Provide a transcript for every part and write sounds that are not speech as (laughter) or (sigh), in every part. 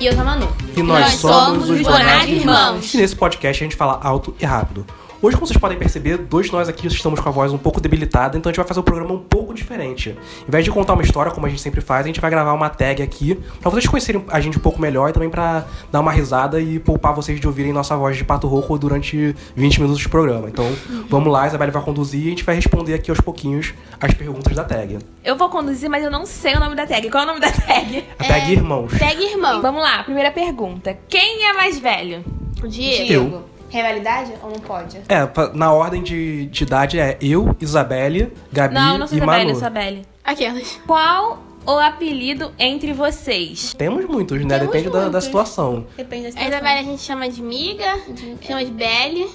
E eu sou a Manu. E nós, Nós somos os Bonatti Irmãos. E nesse podcast a gente fala alto e rápido. Hoje, como vocês podem perceber, dois de nós aqui estamos com a voz um pouco debilitada, então a gente vai fazer um programa um pouco diferente. Em vez de contar uma história, como a gente sempre faz, a gente vai gravar uma tag aqui pra vocês conhecerem a gente um pouco melhor e também pra dar uma risada e poupar vocês de ouvirem nossa voz de pato rouco durante 20 minutos de programa. Então, vamos lá, a Isabelle vai conduzir e a gente vai responder aqui aos pouquinhos as perguntas da tag. Eu vou conduzir, mas eu não sei o nome da tag. Qual é o nome da tag? A tag Irmãos. Segue irmão. Vamos lá, primeira pergunta. Quem é mais velho? Diego. Eu. Rivalidade ou não pode? É, na ordem de, de idade é eu, Isabelle, Gabi não, não sou e Isabelle, Manu. eu sou a Belly. Aquelas. Qual o apelido entre vocês? Temos muitos, né? Temos Depende da, da muitos. situação. Depende da A situação. Isabela a gente chama de miga, chama de Belle.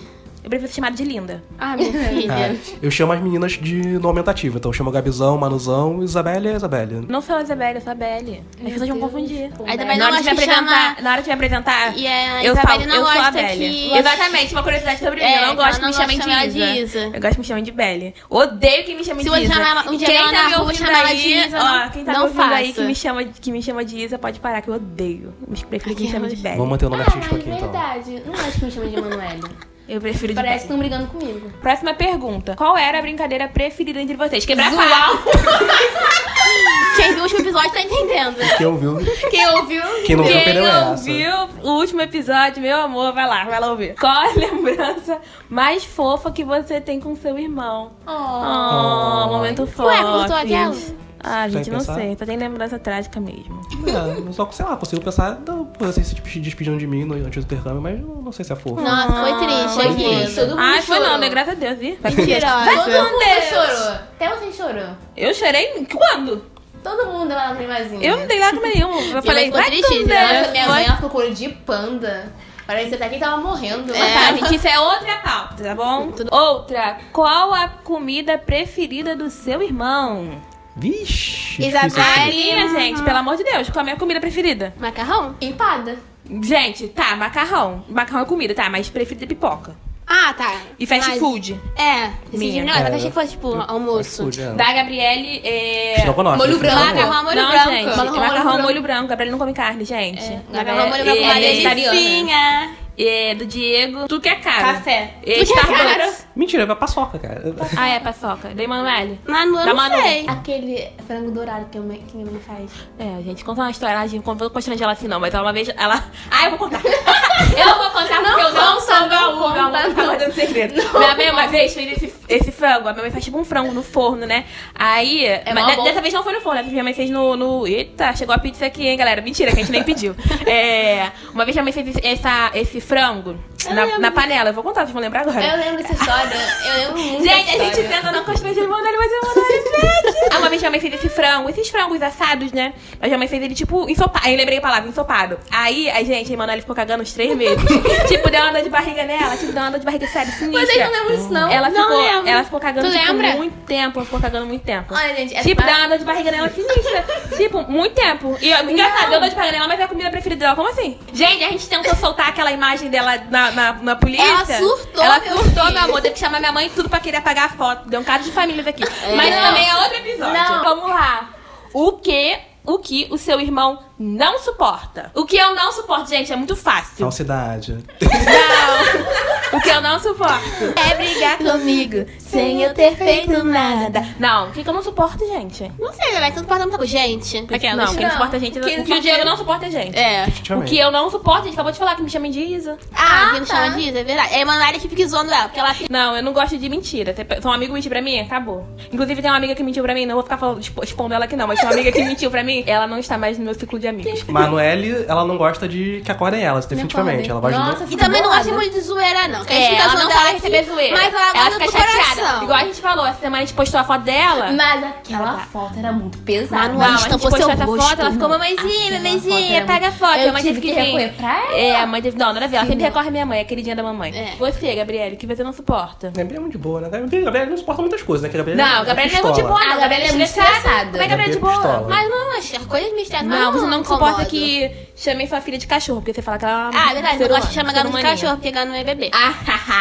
Eu prefiro ser chamada de linda. Ah, minha (laughs) filha. É, eu chamo as meninas de no aumentativo. Então eu chamo Gabizão, Manuzão, Isabelle é Isabelle. Não sou a Isabelle, eu sou a Belly. As pessoas vão confundir. Aí também Na não hora, de me apresentar, chamar... na hora de me apresentar, E a eu Isabelle falo, não eu sou a Belly. que- Exatamente, uma curiosidade sobre mim. É, eu não que gosto que não me chamem de chamar de Isa. Eu gosto que me chamem de Belly. Odeio que me chamem Se de Isa. chamar ela- um E dia quem tá me ouvindo chamar aí, de Isa, ó, não- quem tá não me ouvindo aí que me, chama, que me chama de Isa, pode parar, que eu odeio. Prefiro que me chame de Belly. Vamos manter o nome Ah, artístico aqui então. verdade. Não acho que me chama de Emanuele. Eu prefiro de Parece que estão brigando comigo. Próxima pergunta. Qual era a brincadeira preferida entre vocês? Quebrar Zoar. pau. (laughs) Quem viu o último episódio tá entendendo. Quem ouviu, Quem ouviu... quem não viu Quem perdeu essa. ouviu o último episódio, meu amor, vai lá, vai lá ouvir. Qual a lembrança mais fofa que você tem com seu irmão? Oh, momento fofo. Ué, cortou aquela? Ah, gente, não pensar? sei. Só tem lembrança trágica mesmo. É, só que, sei lá, consigo pensar, vocês se despe- despedindo de mim no, antes do intercâmbio, mas não, não sei se é fofo. Nossa, foi triste Foi aqui. triste. Todo mundo Ai, foi chorou. não, né? Graças a Deus, viu? Mentirosa. Todo mundo Deus. chorou. Até você chorou. Eu chorei quando? Todo mundo deu uma lagrimazinha. Eu não dei lágrima nenhuma. Eu falei, vai triste, né? Deus. Minha Foi- mãe ela ficou com olho de panda. Parece até que tava morrendo. Mas tá, gente, isso é outra pauta, tá bom? Outra, qual a comida preferida do seu irmão? Vixe. Carinha, gente, pelo amor de Deus, qual é a minha comida preferida? Macarrão? Empada. Gente, tá, macarrão. Macarrão é comida, tá, mas preferida é pipoca. Ah, tá. E fast Mas- food. É. Minha. de negócio. É. Eu achei que fosse, tipo, almoço. Food, é. Da Gabriele é. Estrogonofe, Molho estrogonofe. branco. Macarrão molho não, branco. gente, Macarrão molho macarrão branco. molho branco. Gabriele não come carne, gente. Macarrão molho branco. é, Uma vegetariana. É, do Diego, tu que é caro. Café. É, Tu que é Starbucks. caro. Mentira, é paçoca, cara. Ah, é, paçoca. Da Emanuele. Manu, eu Da não Manu. sei. Aquele frango dourado que, a mãe- que minha mãe faz. É, gente, conta uma história. A gente não vou constranger ela assim, não, mas ela uma vez. Ela. Ah, eu vou contar. eu vou contar porque eu não sou conta, baú, não conta, Tá guardando segredo. Minha mãe uma vez fez esse, esse frango. A minha mãe faz tipo um frango no forno, né? Aí. mas de- bom. dessa vez não foi no forno, né? Minha mãe fez no, no. Eita, chegou a pizza aqui, hein, galera? Mentira, que a gente nem pediu. É. Uma vez minha mãe fez essa, esse frango na, na panela. Eu vou contar, vocês vão lembrar agora. Eu lembro dessa história. Eu lembro muito Gente, a gente tenta não constranger o Emanuele, mas o Emanuele mete. Ah, uma vez minha mãe fez esse frango, esses frangos assados, né? Mas minha mãe fez ele, tipo, ensopado. Aí eu lembrei a palavra, ensopado. Aí, a gente, a Emanuele ficou cagando uns três meses. (laughs) tipo, deu uma dor de barriga nela, tipo, deu uma dor de barriga sério, sinistra. Mas eu não lembro disso, não. Ela Não ficou, lembro. ela ficou cagando, Tu tipo, lembra? muito tempo. Ela ficou cagando muito tempo. Olha, gente, Tipo, parte- deu uma dor de barriga nela sinistra. tipo, muito tempo. E engraçado, deu dor de barriga nela, mas é a comida preferida dela. Como assim? Gente, a gente tentou soltar aquela imagem dela na, na, na polícia. Ela surtou, Ela surtou, meu amor. Teve que chamar minha mãe e tudo pra querer apagar a foto. Deu um caso de famílias aqui. Mas Não. também é outro episódio. Não. Vamos lá. O que, o que o seu irmão não suporta? O que eu não suporto, gente, é muito fácil. Falsidade. (laughs) Não. O que eu não suporto é brigar comigo sem eu ter feito nada. Não, o que, que eu não suporto, gente? Não sei, vai tudo para muita coisa. Gente. Aquelas. Não, quem Não. suporta a gente. Quem o que o Diego não suporta a gente. É. O que eu não suporto, a gente acabou de falar que me chamem de Isa. Ah, Ah, que não tá. chama disso, é verdade. É a Emanuele que fica zoando ela, porque ela fica. Não, eu não gosto de mentira. Se um amigo mentir pra mim, acabou. Inclusive, tem uma amiga que mentiu pra mim, não vou ficar falando, expo- expondo ela aqui não, mas tem uma amiga que (laughs) mentiu pra mim, ela não está mais no meu ciclo de amigos. Manuele, ela não gosta de que acordem elas, definitivamente. Ela gosta Nossa, de. E também não gosta muito de zoeira, não. Que a gente É, ela zoando não fala aqui, receber zoeira. Mas ela, ela fica chateada. coração. Igual a gente falou, essa semana a gente postou a foto dela. Mas aquela Ela tá. foto era muito pesada. Não, a gente postou essa rosto. foto, ela ficou, mamãezinha, aquela mamãezinha, pega a foto. Eu a mãe tive teve que recorrer pra ela. É, a mãe teve. Não, nada a ver. Ela sempre recorre à minha mãe, é queridinha da mamãe. É. Você, Gabriele, que você não suporta. Gabriela é muito de boa, né? Gabriela Gabriela não suporta muitas coisas, né? Não, é Gabriela não é muito de pistola. boa, não. Gabriela é muito estressada. Como é que Gabriela é de é boa? Mas não, as coisas me estressam. Não, você não suporta incomoda. que chamem sua filha de cachorro, porque você fala que ela é uma Ah, é verdade. Não gosta humano, de chamar gato de cachorro, porque gato não é bebê. (laughs)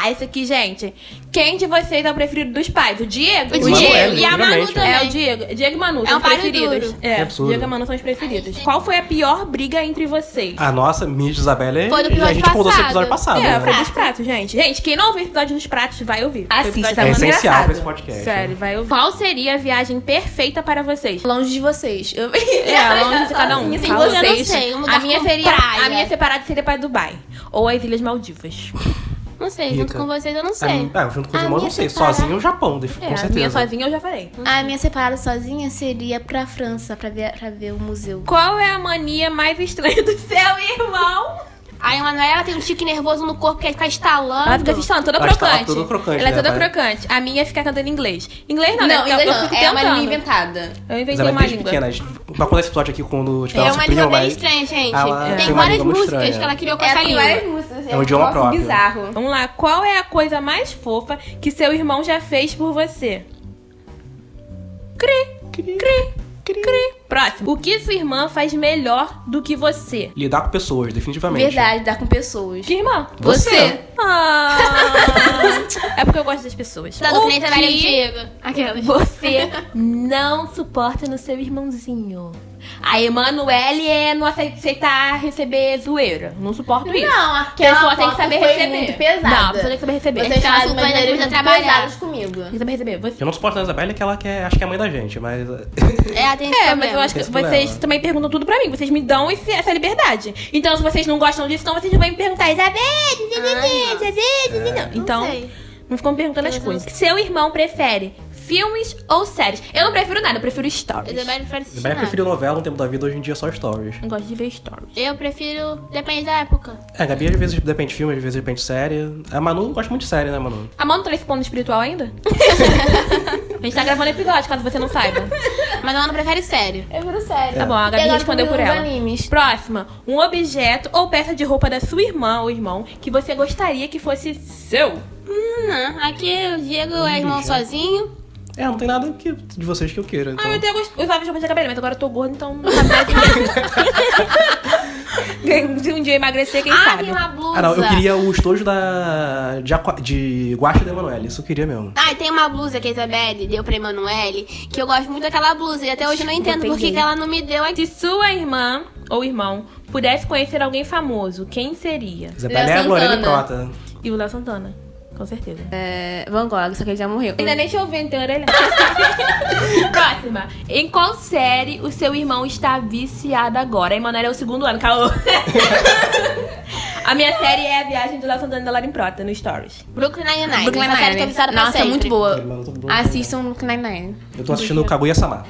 A Esse aqui, gente. Quem de vocês é o preferido dos pais? O Diego? O Diego. E a Manu obviamente. também. É o Diego. Diego e Manu É são um os páreo preferidos. duro. É, Que absurdo. Diego e Manu são os preferidos. Qual foi a pior briga entre vocês? A nossa, minha e Isabelle, Foi do a episódio gente contou esse episódio passado. é, né? foi dos pratos, gente. Gente, quem não ouviu o episódio dos pratos, vai ouvir. Foi o Assista, episódio da É Manu. essencial pra esse podcast. Sério, vai ouvir. Qual seria a viagem perfeita para vocês? Longe de vocês. Eu... É, longe de (laughs) cada um. Sem Fala Eu não vocês. sei, um lugar a minha seria praia. a minha separada seria para Dubai ou as Ilhas Maldivas. Não sei, Rica. junto com vocês eu não sei. É, junto com os irmãos, não minha sei. separada- Sozinho, o Japão, de- É, com a minha certeza. sozinha eu já falei. A minha separada sozinha seria pra França, pra ver, pra ver o museu. Qual é a mania mais estranha do seu irmão? Aí a Manuela tem um tique nervoso no corpo que quer ficar estalando. Ela fica fistando, toda Ela está crocante. toda crocante, Ela é né, toda pai? crocante. A minha é ficar cantando inglês. Inglês não, né? Não, eu- inglês eu não. fico É uma língua inventada. Eu inventei Isabelle uma língua. pequena. Vai contar esse episódio aqui quando tiver É nosso uma língua bem estranha, gente. Ela tem várias músicas estranha. que ela criou com É, essa tem língua. várias músicas. É um idioma próprio. bizarro. Vamos lá, qual é a coisa mais fofa que seu irmão já fez por você? Cri, cri, cri. Próximo. O que sua irmã faz melhor do que você? Lidar com pessoas, definitivamente. Verdade, dar com pessoas. Que irmã? Você. Ah, (laughs) é porque eu gosto das pessoas. Dando O que. Aquelas. você (laughs) não suporta no seu irmãozinho? A Emanuele é não acei- aceitar receber zoeira. Não suporto isso. Não, A aquela pessoa tem que saber foi receber. muito pesada. Não, a pessoa tem que saber receber. Vocês fazem super trabalhar. pesadas comigo. Tem que saber receber. Você... Eu não suporto a Isabelle que ela quer, acho que é a mãe da gente, mas... (laughs) É, ela tem esse É, problema. mas eu acho que vocês problema. também perguntam tudo pra mim. Vocês me dão esse- essa liberdade. Então, se vocês não gostam disso, então vocês não vão me perguntar, Isabelle, Ai, Isabelle, não. Então, não ficam perguntando as coisas. Seu irmão prefere filmes ou séries? Eu não prefiro nada, eu prefiro stories. Prefere assistir Isabelle nada. preferiu novela no tempo da vida, hoje em dia é só stories. Eu gosto de ver stories. Eu prefiro... Depende da época. É, a Gabi às vezes depende de filme, às vezes depende de série. A Manu gosta muito de série, né, Manu? A não tá nesse plano espiritual ainda? (laughs) a gente tá gravando episódio, caso você não saiba. Mas ela não prefere sério. Eu viro sério. Tá bom, a Gabi respondeu por ela. animes. Próxima. Um objeto ou peça de roupa da sua irmã ou irmão que você gostaria que fosse seu. Hum, não. Aqui o Diego é irmão sozinho. É, não tem nada que, de vocês que eu queira, então... Ah, eu até gost... usava roupa de cabelo, mas agora eu tô gorda, então não sabe mais ninguém. Se um dia eu emagrecer, quem ah, sabe? tem uma blusa. Ah, não, eu queria o estojo da... de, aqua... de Guacha da Emanuele, isso eu queria mesmo. Ah, e tem uma blusa que a Isabelle deu pra Emanuele, que eu gosto muito daquela blusa. E até hoje eu não entendo por que ela não me deu aqui. Se sua irmã ou irmão pudesse conhecer alguém famoso, quem seria? Isabelle é a Lorena Santana. Prota. E o Léo Santana, com certeza. É, Van Gogh, só que ele já morreu. Ainda nem não tem orelha. Próxima. Em qual série o seu irmão está viciado agora? A Emanuela é o segundo ano, caô. (laughs) A minha série é a viagem do Léo Santana e da Larim Prota, no Stories. Brooklyn Nine-Nine. Brooklyn Essa série que eu Nine-Nine. viciada pra Nossa, é sempre. muito boa. Assistam Brooklyn Nine-Nine. Eu tô assistindo Kaguya-sama.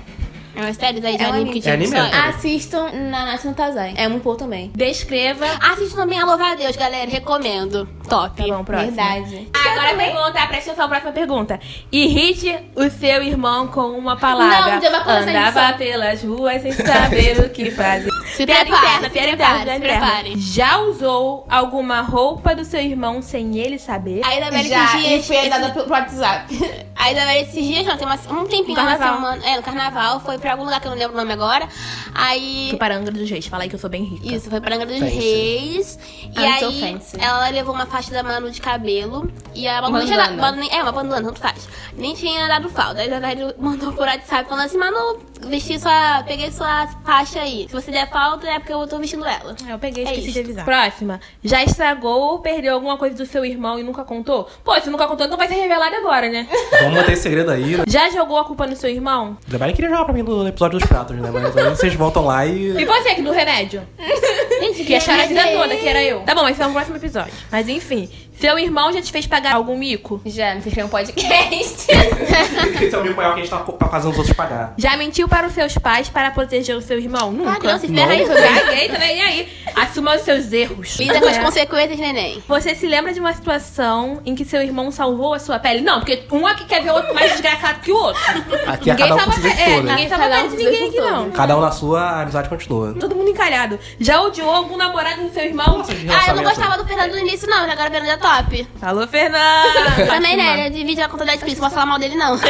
É uma série aí de É um anime que tinha anime. É anime? Assistam Nanatsu no Taizai. É muito boa também. Descreva. Assiste também a Louva a Deus, galera. Recomendo. Top. Tá bom, próximo. Verdade. Agora a pergunta, presta atenção, próxima pergunta. Irrite o seu irmão com uma palavra. Não, já vai começar Andava pelas ruas sem saber o que fazer. Se piada prepare, interna, se piada prepare, interna, se interna. prepare. Já usou alguma roupa do seu irmão sem ele saber? A Isabelle Já, esses e dias... foi dada pelo WhatsApp. (laughs) A Isabelle esses dias, não, tem uma- um tempinho, uma carnaval. semana. É, no carnaval. Foi pra algum lugar que eu não lembro o nome agora. Aí... Fui para Angra dos Reis, fala aí que eu sou bem rica. Isso, foi pra Angra dos Fancy. Reis. E I'm so aí, fancy. ela levou uma faixa da Manu de cabelo. E a Manu nem tinha dado. Bandana. Manu nem- É, uma bandana, tanto faz. Nem tinha dado falta. Aí a Isabelle mandou por WhatsApp falando assim: Manu, vesti sua. Peguei sua faixa aí. Se você der falta, é porque eu tô vestindo ela. Eu peguei É esqueci isso. de avisar. Próxima. Já estragou ou perdeu alguma coisa do seu irmão e nunca contou? Pô, se nunca contou, então vai ser revelado agora, né? Vamos manter esse segredo aí. né? Já jogou a culpa no seu irmão? Isabelle queria jogar pra mim no episódio dos pratos, né? Mas aí vocês voltam lá E e... você que do remédio? (laughs) Gente, Que ia chorar a vida é toda, que era eu. Tá bom, esse é o próximo episódio. Mas enfim, seu irmão já te fez pagar algum mico? Já, me fez um podcast. (laughs) Esse é o meu maior que a gente tá tá fazendo os outros pagar. Já mentiu para os seus pais para proteger o seu irmão? Nunca. Ah, não, se ferra aí, (laughs) também, e aí? Assuma os seus erros. Lida com as consequências, neném. Você se lembra de uma situação em que seu irmão salvou a sua pele? Não, porque um aqui quer ver o outro mais desgraçado que o outro. Aqui é ninguém cada um salva é, né? ninguém salva Cada um pele de ninguém aqui, não. Cada um na sua, a amizade continua. Todo mundo encalhado. Já odiou algum namorado do seu irmão? Nossa, Ah, eu não gostava do Fernando no início, não. mas Agora o Fernando é top. Alô, Fernanda! (laughs) Também, né? Ele divide a conta da Netflix. Não posso falar mal dele, não. (laughs)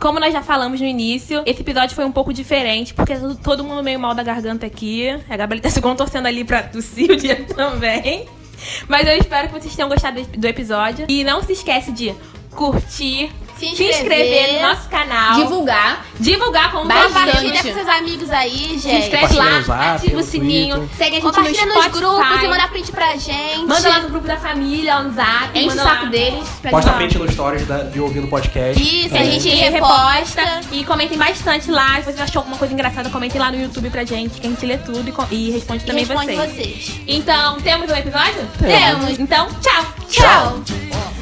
Como nós já falamos no início, esse episódio foi um pouco diferente, porque tá todo mundo meio mal da garganta aqui. A Gabriela tá se contorcendo ali pra tossir o dia também. Mas eu espero que vocês tenham gostado do episódio. E não se esquece de curtir, Se se inscrever inscrever, no nosso canal, Divulgar. divulgar com Bastante. Compartilha com seus amigos aí, Se gente. inscreve Compartilha lá, no Zap, ativa o no sininho, Twitter. segue a gente no Compartilha nos Spotify. grupos e manda print pra gente. Manda lá no grupo da família, no zap. Enche o saco lá. deles. Posta print no stories da- de ouvir no podcast. Isso, A a gente reposta e comentem bastante lá. Se você achou alguma coisa engraçada, comentem lá no YouTube pra gente, que a gente lê tudo e, e responde também Responde vocês. vocês. Então, temos um episódio? Temos. Então, tchau! Tchau. Tchau.